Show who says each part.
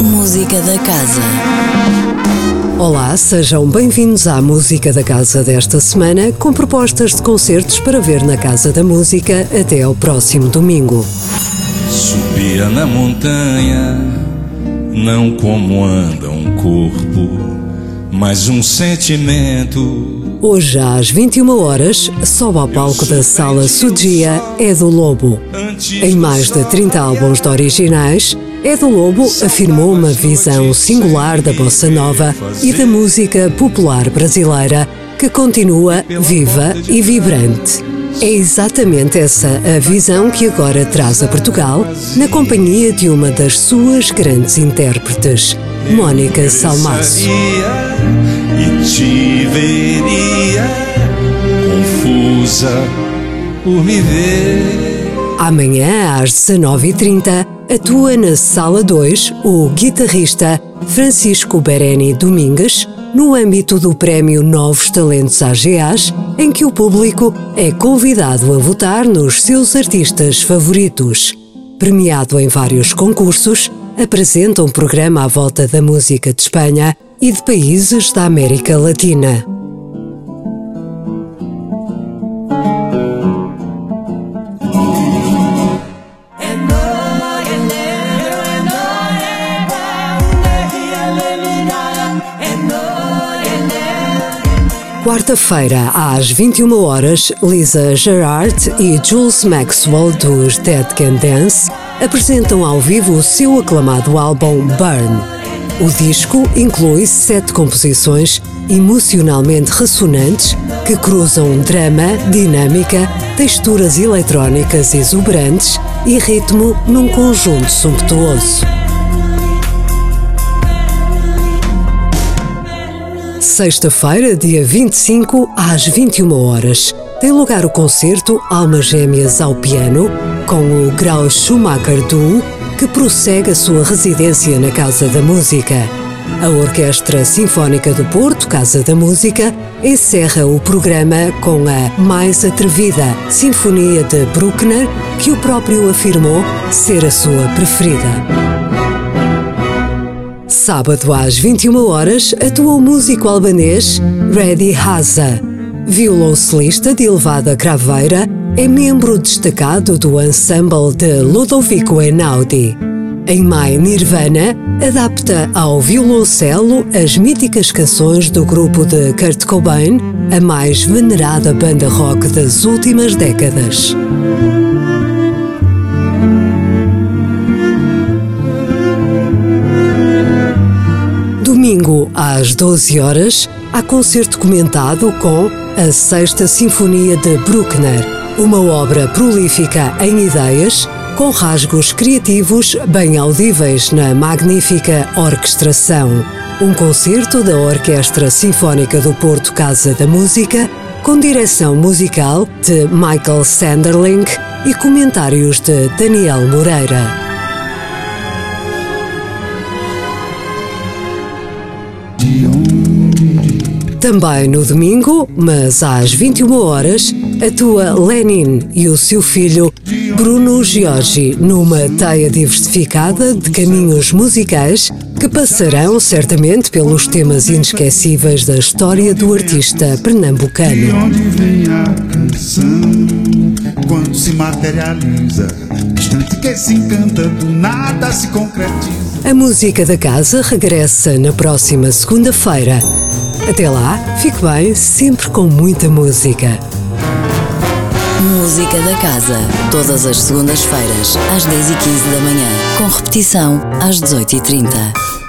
Speaker 1: Música da Casa.
Speaker 2: Olá, sejam bem-vindos à Música da Casa desta semana, com propostas de concertos para ver na Casa da Música até ao próximo domingo.
Speaker 3: Subia na montanha, não como anda um corpo, mas um sentimento.
Speaker 2: Hoje, às 21 horas, sobe ao palco da Sala Sudia É do Lobo. Em mais de 30 álbuns de originais, É do Lobo afirmou uma visão singular da bossa nova e da música popular brasileira, que continua viva e vibrante. É exatamente essa a visão que agora traz a Portugal, na companhia de uma das suas grandes intérpretes, Mónica Salmaço.
Speaker 3: E te veria confusa por me ver.
Speaker 2: Amanhã, às 19h30, atua na Sala 2 o guitarrista Francisco Bereni Domingues, no âmbito do Prémio Novos Talentos AGAs, em que o público é convidado a votar nos seus artistas favoritos. Premiado em vários concursos, apresenta um programa à volta da música de Espanha e de países da América Latina. Quarta-feira, às 21 horas, Lisa Gerard e Jules Maxwell dos Dead Can Dance apresentam ao vivo o seu aclamado álbum Burn. O disco inclui sete composições emocionalmente ressonantes que cruzam drama, dinâmica, texturas eletrónicas exuberantes e ritmo num conjunto sumptuoso. Sexta-feira, dia 25, às 21 horas, tem lugar o concerto Almas Gêmeas ao Piano com o Grau Schumacher Duo, que prossegue a sua residência na Casa da Música. A Orquestra Sinfónica do Porto, Casa da Música, encerra o programa com a mais atrevida Sinfonia de Bruckner, que o próprio afirmou ser a sua preferida. Sábado às 21 horas atua o músico albanês Reddy Haza. Violoncelista de elevada craveira, é membro destacado do ensemble de Ludovico Einaudi. Em maio, Nirvana adapta ao violoncelo as míticas canções do grupo de Kurt Cobain, a mais venerada banda rock das últimas décadas. Às 12 horas, há concerto comentado com a Sexta Sinfonia de Bruckner, uma obra prolífica em ideias, com rasgos criativos bem audíveis na magnífica orquestração. Um concerto da Orquestra Sinfónica do Porto Casa da Música, com direção musical de Michael Sanderling e comentários de Daniel Moreira. Também no domingo, mas às 21 horas, atua Lenin e o seu filho Bruno Giorgi numa teia diversificada de caminhos musicais que passarão certamente pelos temas inesquecíveis da história do artista pernambucano.
Speaker 4: quando se materializa, instante que se encanta do nada se concretiza.
Speaker 2: A música da casa regressa na próxima segunda-feira. Até lá, fique bem, sempre com muita música.
Speaker 1: Música da Casa. Todas as segundas-feiras, às 10h15 da manhã. Com repetição, às 18h30.